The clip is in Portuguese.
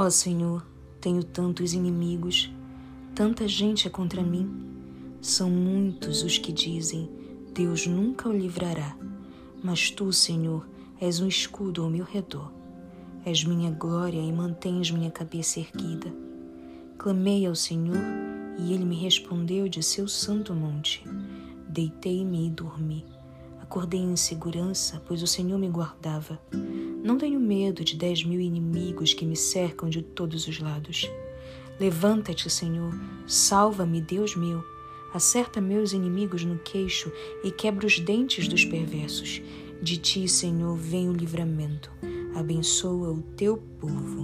Ó oh, Senhor, tenho tantos inimigos, tanta gente é contra mim. São muitos os que dizem: Deus nunca o livrará. Mas tu, Senhor, és um escudo ao meu redor. És minha glória e mantens minha cabeça erguida. Clamei ao Senhor e ele me respondeu de seu santo monte. Deitei-me e dormi. Acordei em segurança, pois o Senhor me guardava. Não tenho medo de dez mil inimigos que me cercam de todos os lados. Levanta-te, Senhor, salva-me, Deus meu. Acerta meus inimigos no queixo e quebra os dentes dos perversos. De ti, Senhor, vem o livramento. Abençoa o teu povo.